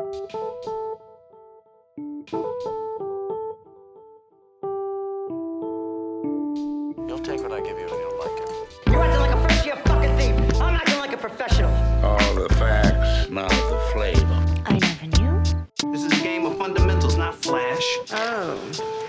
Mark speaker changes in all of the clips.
Speaker 1: You'll take what I give you and you'll like it.
Speaker 2: You're acting like a first year fucking thief. I'm acting like a professional.
Speaker 3: All the facts, not the flavor.
Speaker 4: I never knew.
Speaker 5: This is a game of fundamentals, not flash.
Speaker 2: Oh.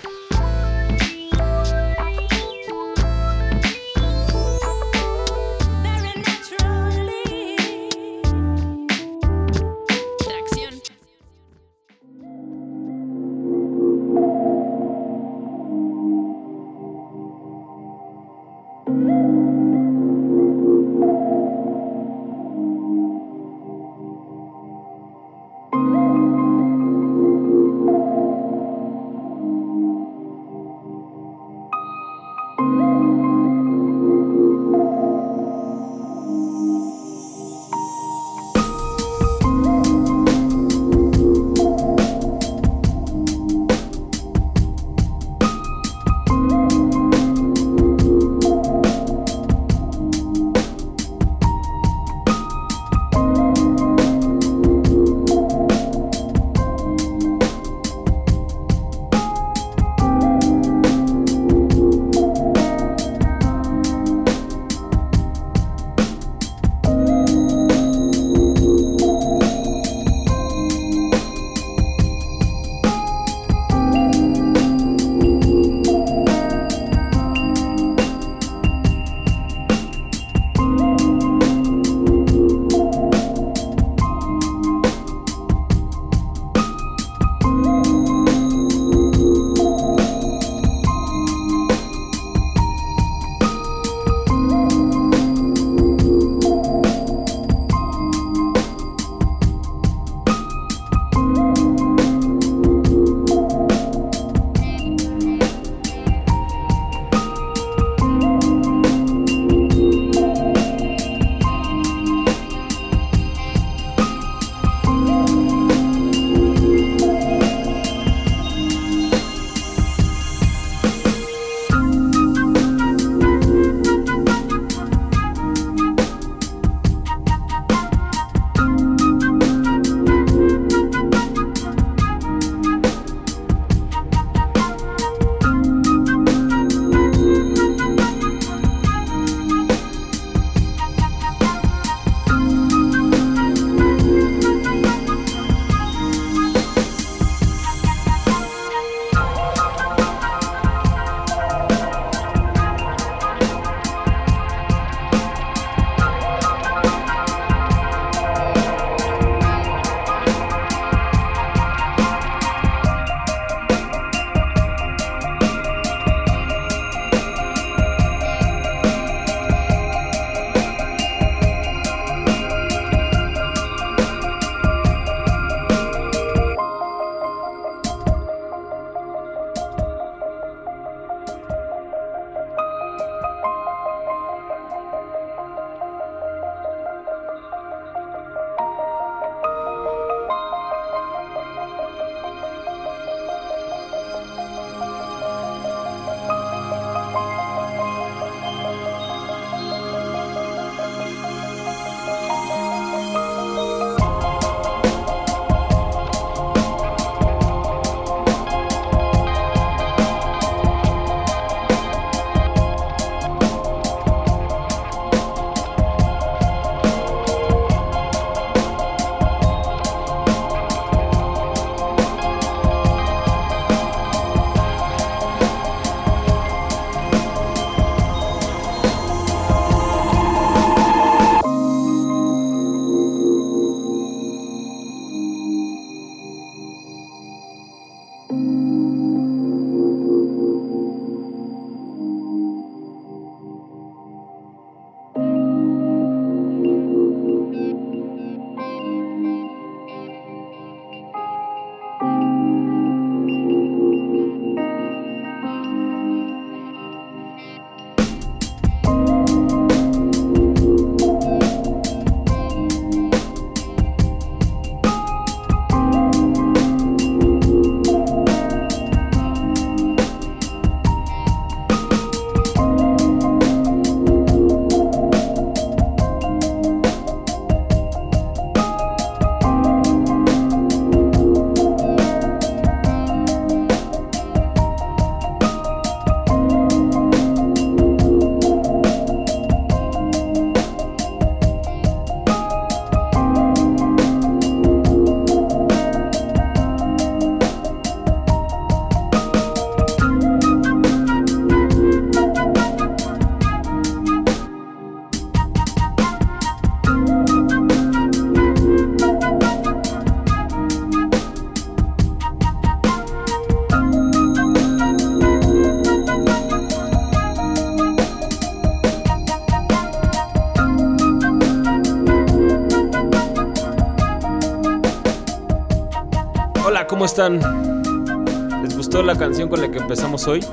Speaker 4: ¿Les gustó la canción con la que empezamos hoy?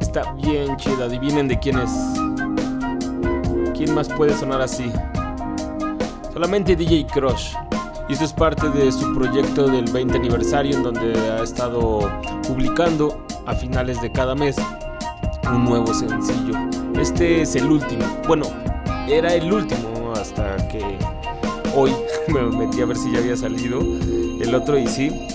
Speaker 4: Está bien chida, adivinen de quién es. ¿Quién más puede sonar así? Solamente DJ Crush. Y esto es parte de su proyecto del 20 aniversario en donde ha estado publicando a finales de cada mes un nuevo sencillo. Este es el último. Bueno, era el último hasta que hoy me metí a ver si ya había salido el otro y sí. eh,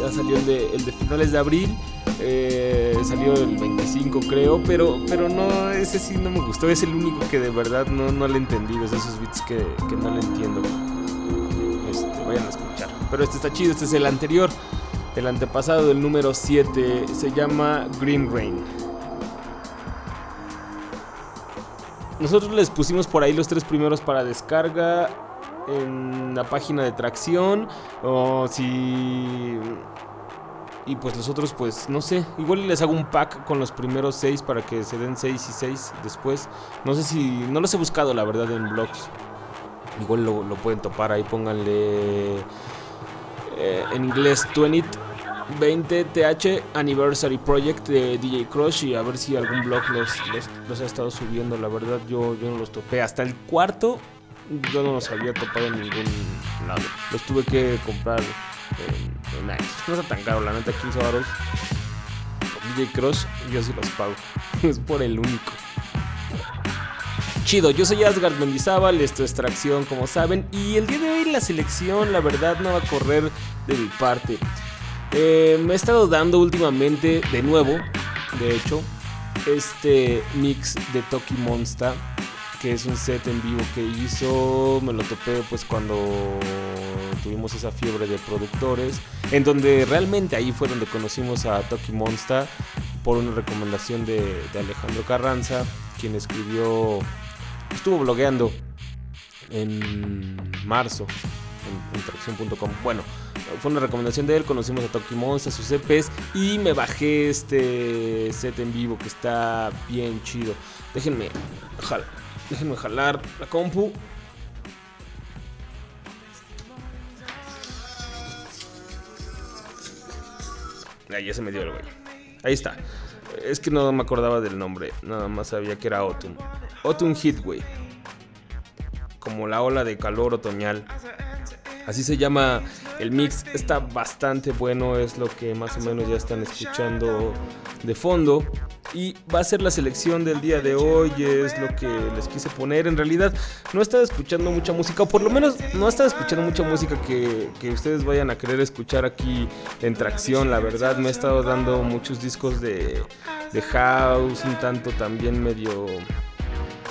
Speaker 4: ya salió el de, el de finales de abril. eh, salió el 25 creo, pero, pero no, ese sí no me gustó, es el único que de verdad no, no le he entendido, es esos beats que, que no le entiendo. Este, vayan a escuchar. Pero este está chido, este es el anterior, el antepasado del número 7, se llama Green Rain. Nosotros les pusimos por ahí los tres primeros para descarga en la página de tracción. O si. Y pues los otros, pues no sé. Igual les hago un pack con los primeros seis para que se den seis y seis después. No sé si. No los he buscado, la verdad, en blogs. Igual lo, lo pueden topar ahí, pónganle. eh, en inglés 20 20 TH Anniversary Project de DJ Crush y a ver si algún blog los, los, los ha estado subiendo. La verdad, yo, yo no los topé. Hasta el cuarto, yo no los había topado en ningún lado. Los tuve que comprar en. No está tan caro, la neta, 15 baros. DJ Crush, yo sí los pago. es por el único. Chido, yo soy Asgard Mendizábal, esto es Tracción, como saben, y el día de hoy la selección, la verdad, no va a correr de mi parte. Eh, me he estado dando últimamente, de nuevo, de hecho, este mix de Toki Monster, que es un set en vivo que hizo, me lo topé pues cuando tuvimos esa fiebre de productores, en donde realmente ahí fue donde conocimos a Toki Monster por una recomendación de, Alejandro Carranza, quien escribió, estuvo blogueando en marzo en, tracción.com. Bueno, fue una recomendación de él, conocimos a Toki Monster, sus EPs y me bajé este set en vivo que está bien chido. Déjenme, jal- déjenme jalar la compu. Ahí ya se me dio el güey. Ahí está. Es que no me acordaba del nombre, nada más sabía que era Autumn. Autumn Heatwave. Como la ola de calor otoñal. Así se llama el mix. Está bastante bueno, es lo que más o menos ya están escuchando de fondo. Y va a ser la selección del día de hoy, es lo que les quise poner. En realidad no he estado escuchando mucha música, o por lo menos no he estado escuchando mucha música que, que ustedes vayan a querer escuchar aquí en tracción. La verdad me he estado dando muchos discos de, de house, un tanto también medio...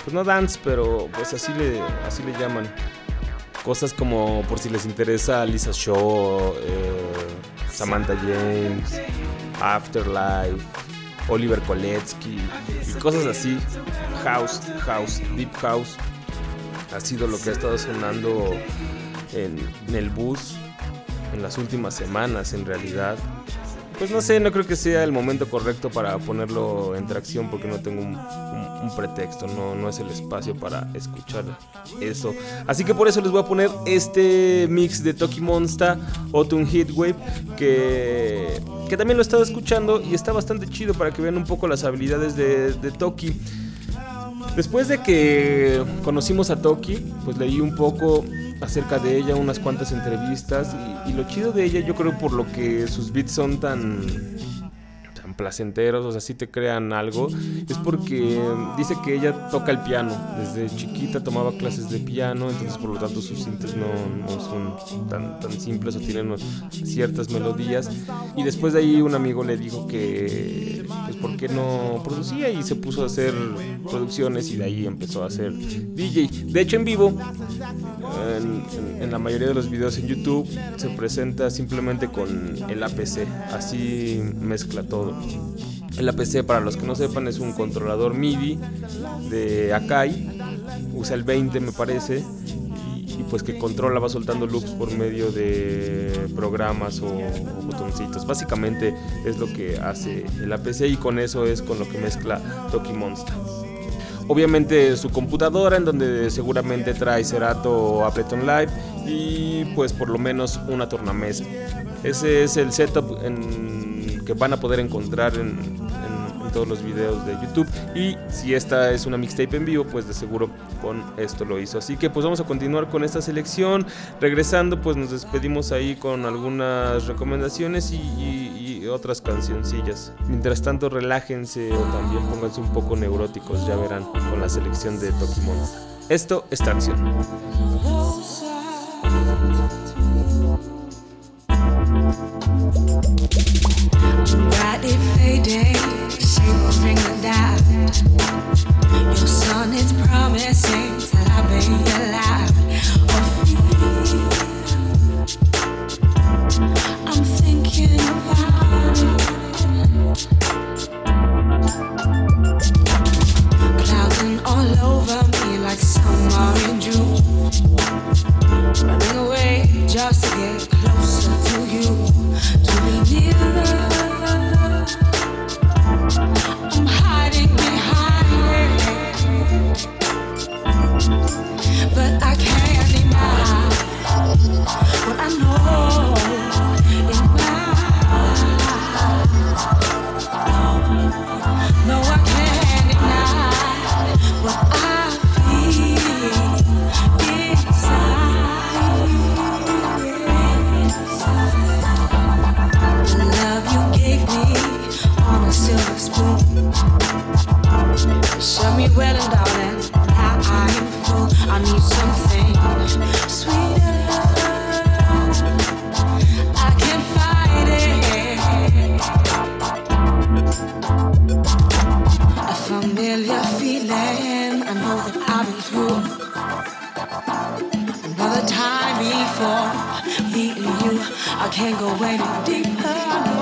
Speaker 4: Pues no dance, pero pues así le, así le llaman. Cosas como, por si les interesa, Lisa Shaw, eh, Samantha James, Afterlife, Oliver Koletsky y cosas así. House, house, deep house. Ha sido lo que ha estado sonando en, en el bus en las últimas semanas, en realidad. Pues no sé, no creo que sea el momento correcto para ponerlo en tracción porque no tengo un, pretexto, no, no es el espacio para escuchar eso. Así que por eso les voy a poner este mix de Toki Monster, Autumn Heatwave, que, que también lo he estado escuchando y está bastante chido para que vean un poco las habilidades de, de Toki. Después de que conocimos a Toki, pues leí un poco acerca de ella, unas cuantas entrevistas y, lo chido de ella yo creo por lo que sus beats son tan placenteros, o sea, sí te crean algo, es porque dice que ella toca el piano, desde chiquita tomaba clases de piano, entonces por lo tanto sus cintas no, no son tan, tan simples o tienen ciertas melodías, y después de ahí un amigo le dijo que, pues, ¿por qué no producía? Y se puso a hacer producciones y de ahí empezó a hacer DJ. De hecho, en vivo, en, en- en la mayoría de los videos en YouTube, se presenta simplemente con el APC, así mezcla todo. El APC, para los que no sepan, es un controlador MIDI de Akai. Usa el 20, me parece. Y, pues que controla, va soltando loops por medio de programas o, o, botoncitos. Básicamente es lo que hace el APC y con eso es con lo que mezcla Toki Monsters obviamente su computadora en donde seguramente trae Cerato Ableton Live y pues por lo menos una tornamesa. Ese es el setup en que van a poder encontrar en, en, en todos los videos de YouTube. Y si esta es una mixtape en vivo, pues de seguro con esto lo hizo. Así que pues vamos a continuar con esta selección. Regresando, pues nos despedimos ahí con algunas recomendaciones y, y, y otras cancioncillas. Mientras tanto, relájense o también pónganse un poco neuróticos, ya verán, con la selección de Tokimon. Esto es
Speaker 6: Taxion. I can't go any deeper.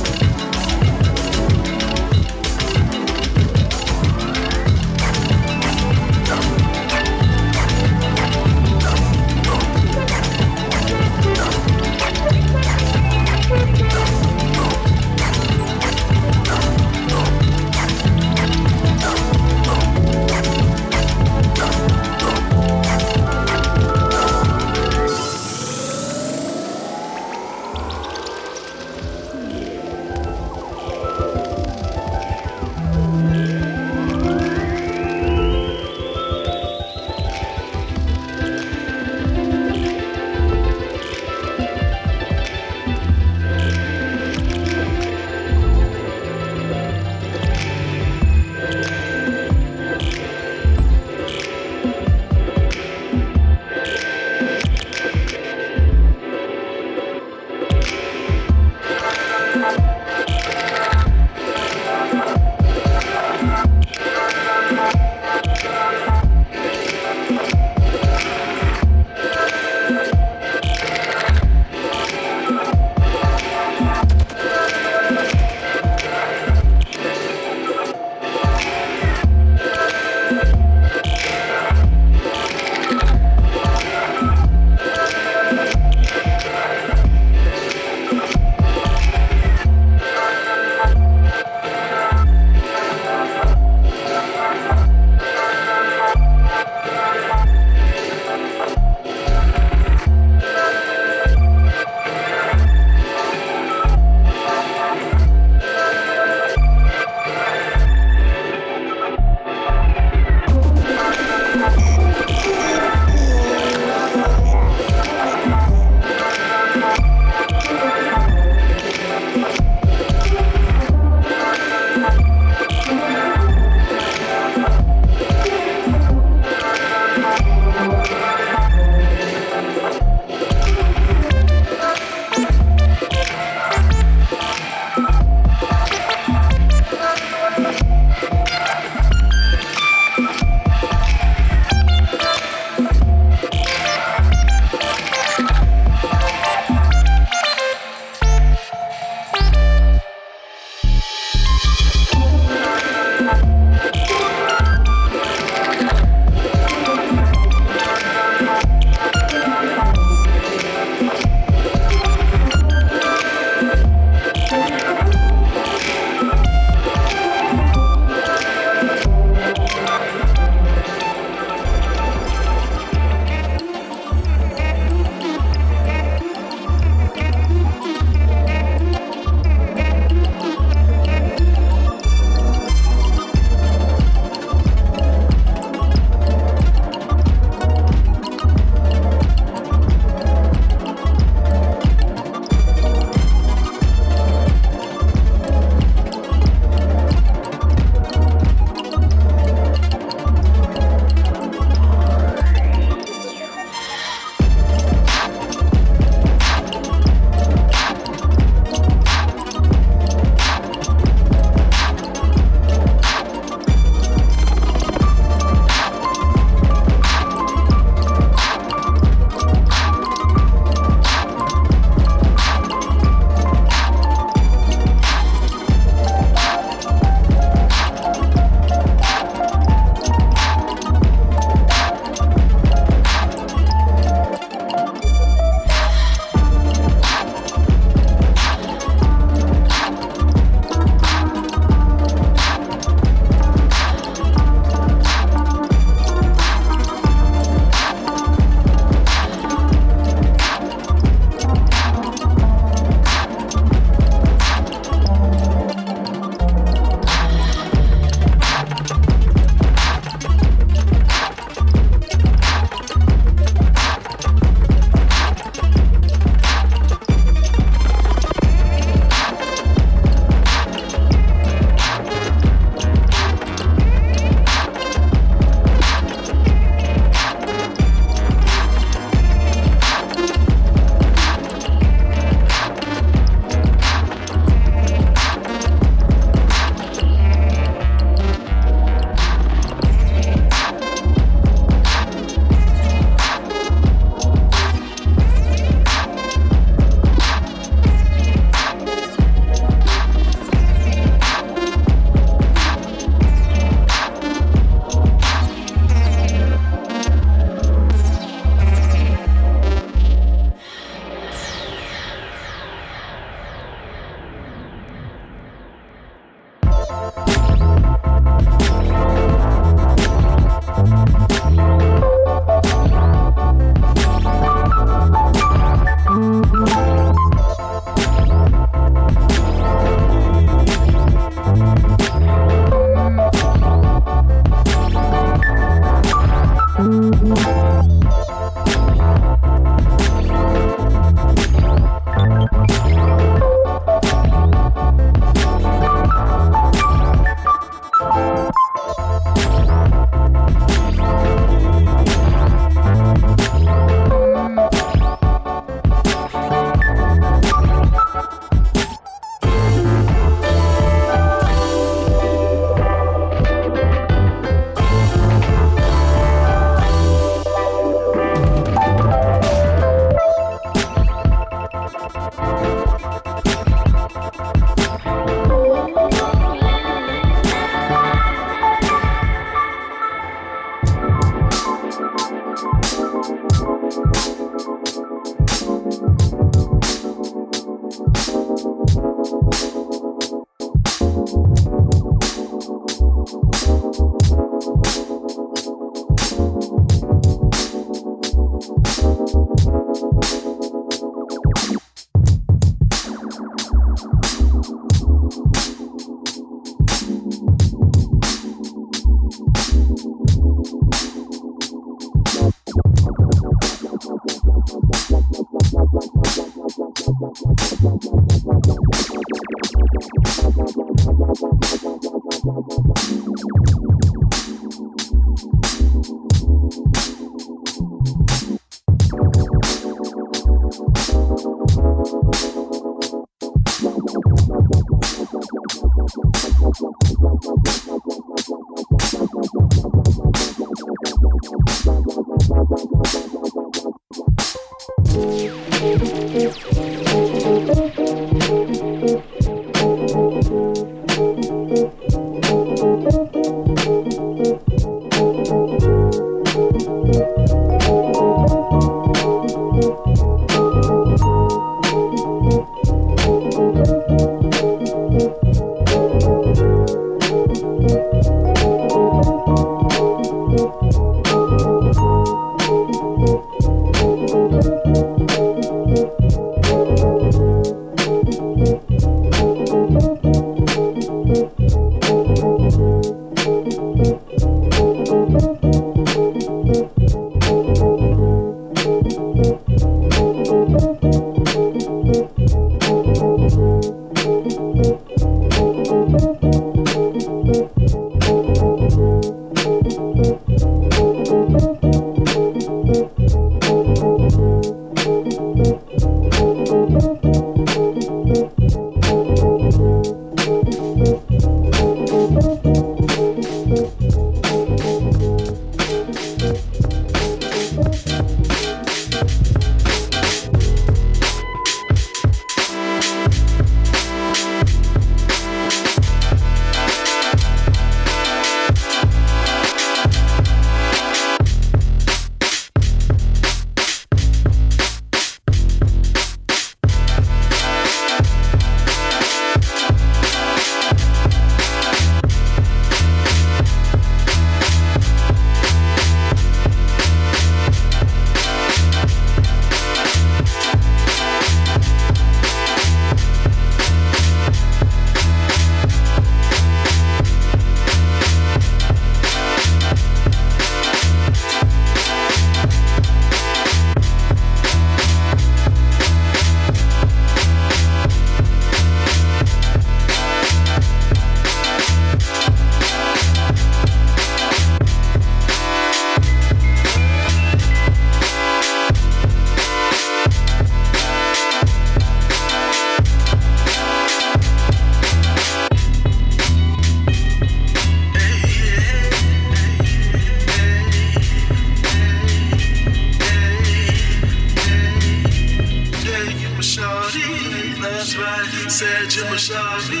Speaker 6: right, said you my shawty,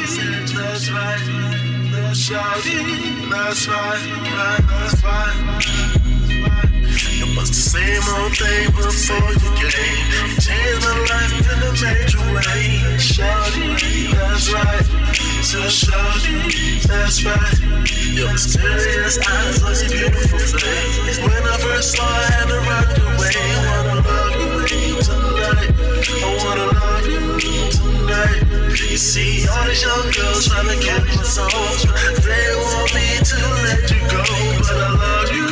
Speaker 6: that's right, that's shawty, that's right, right, that's right. You must the same old thing before you came. Changed my life in a major way. Shawty, that's
Speaker 7: right. So shawty, that's right. Your mysterious eyes was a beautiful thing. When I first saw her, I had to run away. I wanna love you tonight. I wanna love you. You see all these young girls trying to get my soul. They want me to let you go, but I love you.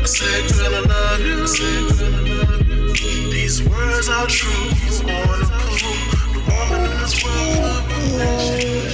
Speaker 7: I said, girl, I love you. You. These words are true. The woman in this world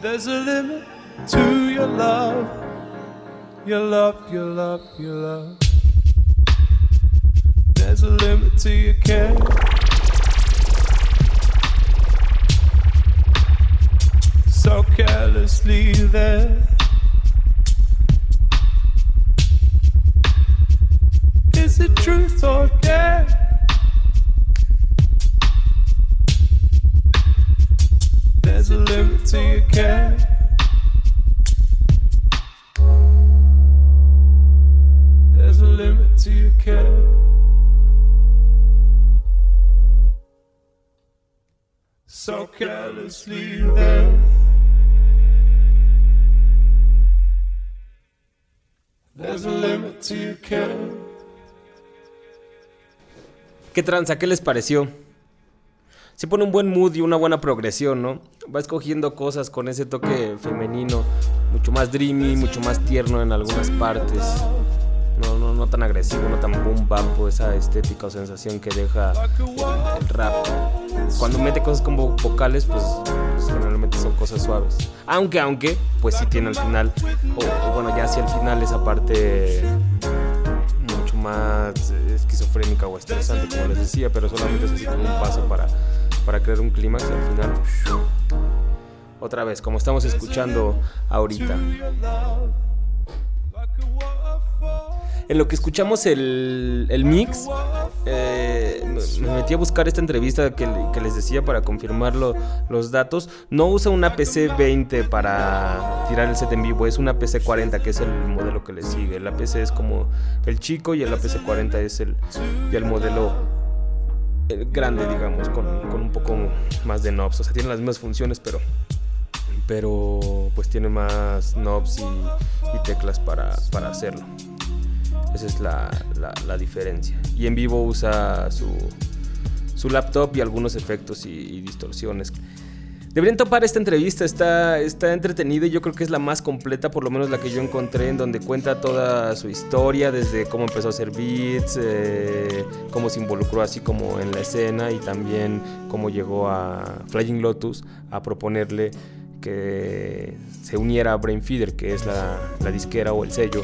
Speaker 8: There's a limit to your love, your love, your love, your love. There's a limit to your care. So carelessly there. Is it truth or care? So carelessly there.
Speaker 4: ¿Qué tranza? ¿Qué les pareció? Se pone un buen mood y una buena progresión, ¿no? Va escogiendo cosas con ese toque femenino, mucho más dreamy, mucho más tierno en algunas partes. No, no, no tan agresivo, no tan boom bap, esa estética o sensación que deja el, rap. Cuando mete cosas como vocales, pues, pues generalmente son cosas suaves. Aunque, aunque, pues sí tiene al final, o, bueno, ya hacia el final esa parte mucho más esquizofrénica o estresante, como les decía, pero solamente es así como un paso para, para crear un clímax y al final, otra vez, como estamos escuchando ahorita. En lo que escuchamos el, el mix, eh, me- me metí a buscar esta entrevista que, le- que les decía para confirmar lo- los datos. No usa una PC 20 para tirar el set en vivo, es una PC 40 que es el modelo que le sigue. La PC es como el chico y el PC 40 es el, ya el modelo grande, digamos, con, con un poco más de knobs. O sea, tiene las mismas funciones, pero pero pues tiene más knobs y, teclas para, para hacerlo. Esa es la, la- diferencia. Y en vivo usa su, su laptop y algunos efectos y distorsiones. Deberían topar esta entrevista, está, está entretenida y yo creo que es la más completa, por lo menos la que yo encontré, en donde cuenta toda su historia, desde cómo empezó a hacer beats, eh, cómo se involucró así como en la escena y también cómo llegó a Flying Lotus a proponerle que se uniera a Brainfeeder, que es la, la disquera o el sello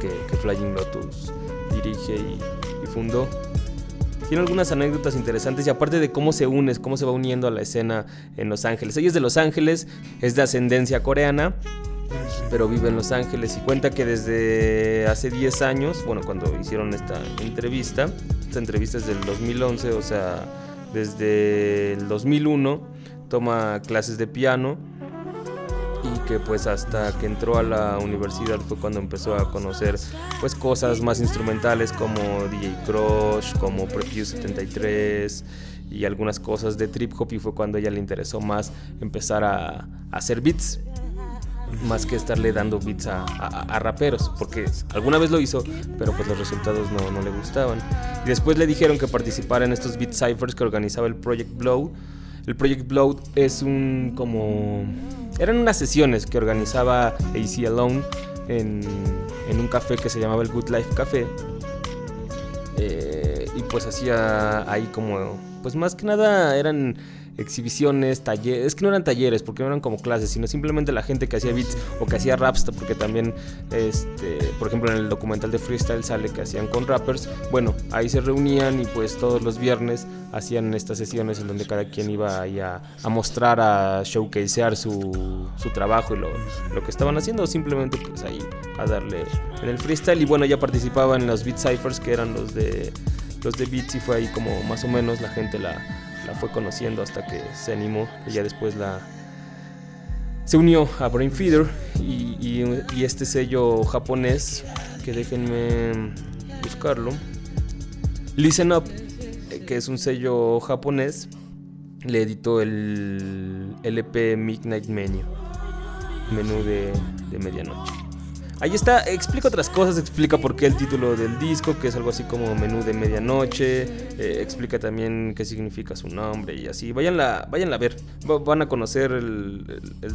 Speaker 4: que, Flying Lotus dirige y fundó. Tiene algunas anécdotas interesantes y aparte de cómo se une, cómo se va uniendo a la escena en Los Ángeles. Ella es de Los Ángeles, es de ascendencia coreana, pero vive en Los Ángeles y cuenta que desde hace 10 años, bueno, cuando hicieron esta entrevista, esta entrevista es del 2011, o sea, desde el 2001 toma clases de piano y que pues hasta que entró a la universidad fue cuando empezó a conocer pues cosas más instrumentales como DJ Crush, como Preview 73 y algunas cosas de trip hop y fue cuando ella le interesó más empezar a, a hacer beats más que estarle dando beats a, a- a raperos, porque alguna vez lo hizo, pero pues los resultados no, no le gustaban. Y después le dijeron que participara en estos beat ciphers que organizaba el Project Blow. El Project Blow es un como... Eran unas sesiones que organizaba AC Alone en, en un café que se llamaba el Good Life Café. Eh, y pues hacía ahí como, pues más que nada eran exhibiciones, talleres, es que no eran talleres porque no eran como clases, sino simplemente la gente que hacía beats o que hacía raps, porque también, este, por ejemplo en el documental de Freestyle sale que hacían con rappers, bueno, ahí se reunían y pues todos los viernes hacían estas sesiones en donde cada quien iba ahí a, a mostrar, a showcasear su, su trabajo y lo, lo que estaban haciendo, o simplemente pues ahí a darle en el freestyle. Y bueno, ya participaba en los beat ciphers que eran los de los de beats y fue ahí como más o menos la gente la, la fue conociendo hasta que se animó y ya después la se unió a Brain Feeder y, este sello japonés que déjenme buscarlo Listen Up eh, que es un sello japonés le editó el LP Midnight Menu menú de medianoche Ahí está, explica otras cosas, explica por qué el título del disco, que es algo así como menú de medianoche, eh, explica también qué significa su nombre y así. Váyanla, váyanla a ver, Va- van a conocer el,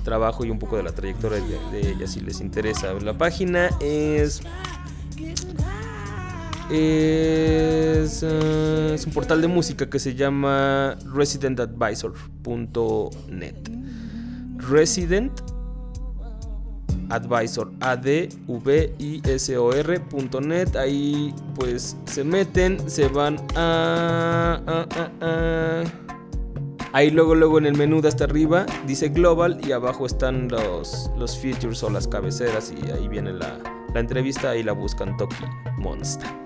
Speaker 4: trabajo y un poco de la trayectoria de, de ella si les interesa. La página es... Es, eh, es un portal de música que se llama residentadvisor.net Resident Advisor, A-D-V-I-S-O-R.net. Ahí pues se meten, se van a. Ahí luego, luego en el menú de hasta arriba dice Global y abajo están los, los features o las cabeceras y ahí viene la, la entrevista y la buscan Toki Monster.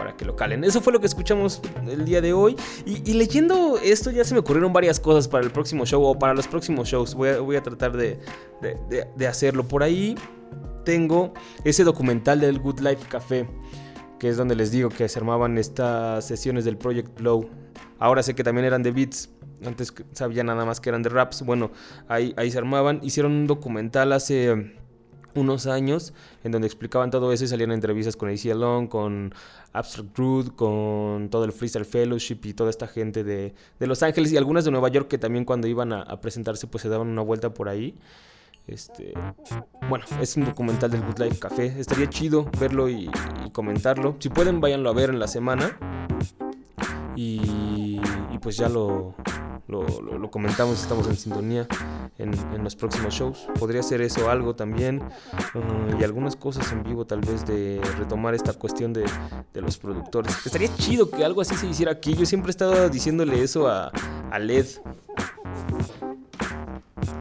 Speaker 4: Para que lo calen. Eso fue lo que escuchamos el día de hoy. Y, leyendo esto ya se me ocurrieron varias cosas para el próximo show o para los próximos shows. Voy a, voy a tratar de, de, de, de hacerlo. Por ahí tengo ese documental del Good Life Café. Que es donde les digo que se armaban estas sesiones del Project Blow. Ahora sé que también eran de beats. Antes sabía nada más que eran de raps. Bueno, ahí, ahí se armaban. Hicieron un documental hace unos años en donde explicaban todo eso y salían entrevistas con AC Alone, con Abstract Rude, con todo el Freestyle Fellowship y toda esta gente de, de Los Ángeles y algunas de Nueva York que también cuando iban a, a, presentarse pues se daban una vuelta por ahí. Este, bueno, es un documental del Good Life Café. Estaría chido verlo y, y comentarlo. Si pueden, váyanlo a ver en la semana. Y, y pues ya lo, lo, lo, lo, comentamos, estamos en sintonía en, los próximos shows. Podría ser eso algo también. Uh, y algunas cosas en vivo tal vez de retomar esta cuestión de, de, los productores. Estaría chido que algo así se hiciera aquí. Yo siempre he estado diciéndole eso a, LED.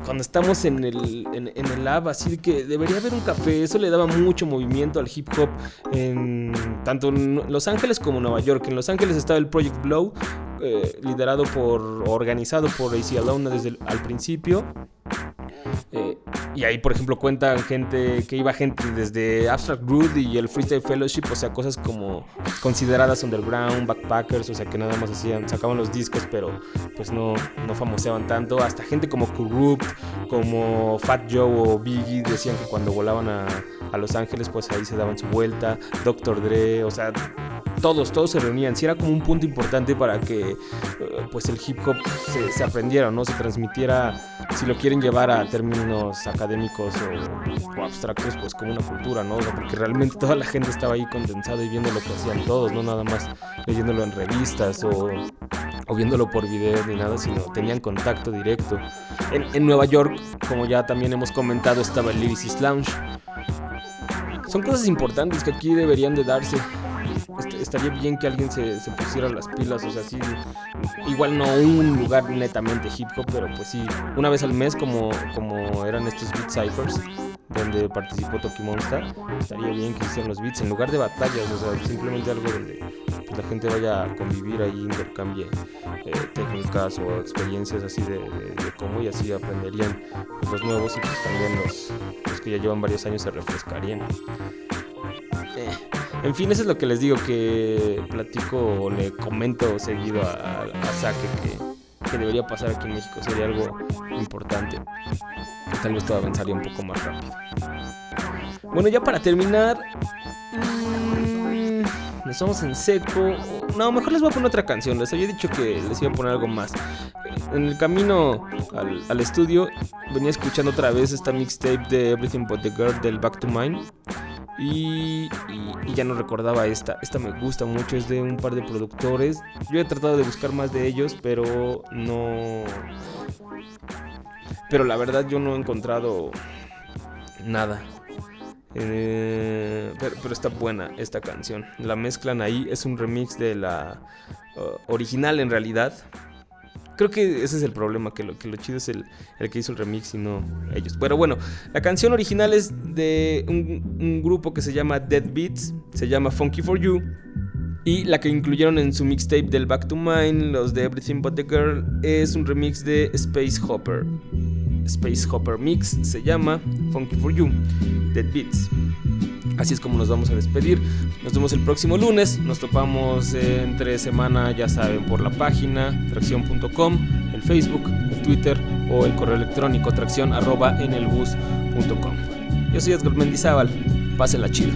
Speaker 4: Cuando estamos en el, en el lab, así que debería haber un café. Eso le daba mucho movimiento al hip hop en tanto en Los Ángeles como en Nueva York. En Los Ángeles estaba el Project Blow, eh, liderado por, organizado por AC Alone desde el al principio. Eh, y ahí, por ejemplo, cuentan gente que iba gente desde Abstract Rude y el Freestyle Fellowship, o sea, cosas como consideradas underground, backpackers, o sea, que nada más hacían, sacaban los discos, pero pues no, no famoseaban tanto. Hasta gente como Corrupt, como Fat Joe o Biggie decían que cuando volaban a, a Los Ángeles, pues ahí se daban su vuelta. Dr. Dre, o sea, todos, todos se reunían. Sí era como un punto importante para que pues el hip hop se, se, aprendiera, ¿no? Se transmitiera, si lo quieren llevar a términos académicos o, abstractos, pues como una cultura, ¿no? Porque realmente toda la gente estaba ahí condensada y viendo lo que hacían todos, no nada más leyéndolo en revistas o, viéndolo por video ni nada, sino tenían contacto directo. En, en Nueva York, como ya también hemos comentado, estaba el Lyricist Lounge. Son cosas importantes que aquí deberían de darse estaría bien que alguien se, se, pusiera las pilas, o sea, sí, igual no un lugar netamente hip hop, pero pues sí, una vez al mes como, como eran estos beat ciphers donde participó Toki Monster, estaría bien que hicieran los beats en lugar de batallas, o sea, simplemente algo donde pues, la gente vaya a convivir ahí, intercambie eh, técnicas o experiencias así de, de, de, cómo y así aprenderían pues, los nuevos y pues también los, los que ya llevan varios años se refrescarían. Eh. En fin, eso es lo que les digo, que platico o le comento seguido a, a Saque que, que, debería pasar aquí en México. Sería algo importante. Tal vez todo avanzaría un poco más rápido. Bueno, ya para terminar, mmm, nos vamos en seco. No, mejor les voy a poner otra canción. Les había dicho que les iba a poner algo más. En el camino al, al estudio venía escuchando otra vez esta mixtape de Everything But the Girl del Back to Mine. Y, ya no recordaba esta. Esta me gusta mucho, es de un par de productores. Yo he tratado de buscar más de ellos, pero no... Pero la verdad yo no he encontrado nada. Eh, pero, pero, está buena esta canción. La mezclan ahí, es un remix de la uh, original en realidad. Creo que ese es el problema, que lo, que lo chido es el, el, que hizo el remix y no ellos. Pero bueno, la canción original es de un, un, grupo que se llama Dead Beats, se llama Funky For You. Y la que incluyeron en su mixtape del Back to Mine, los de Everything But The Girl, es un remix de Space Hopper. Space Hopper Mix se llama Funky For You, Dead Beats. Así es como nos vamos a despedir. Nos vemos el próximo lunes. Nos topamos entre semana, ya saben, por la página tracción.com, el Facebook, el Twitter o el correo electrónico tracción arroba en el bus.com. Yo soy Edgar Mendizábal. Pásenla chido.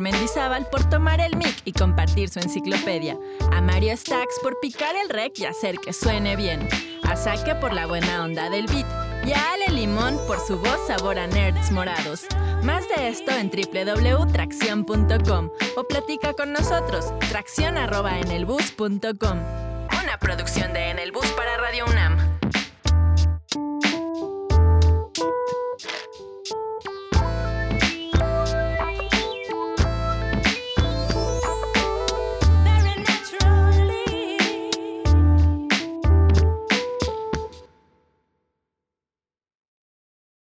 Speaker 9: Mendizábal por tomar el mic y compartir su enciclopedia. A Mario Stacks por picar el rec y hacer que suene bien. A Saque por la buena onda del beat. Y a Ale Limón por su voz sabor a nerds morados. Más de esto en www.tracción.com o platica con nosotros, tracción@enelbus.com. Una producción de En el Bus para Radio UNAM.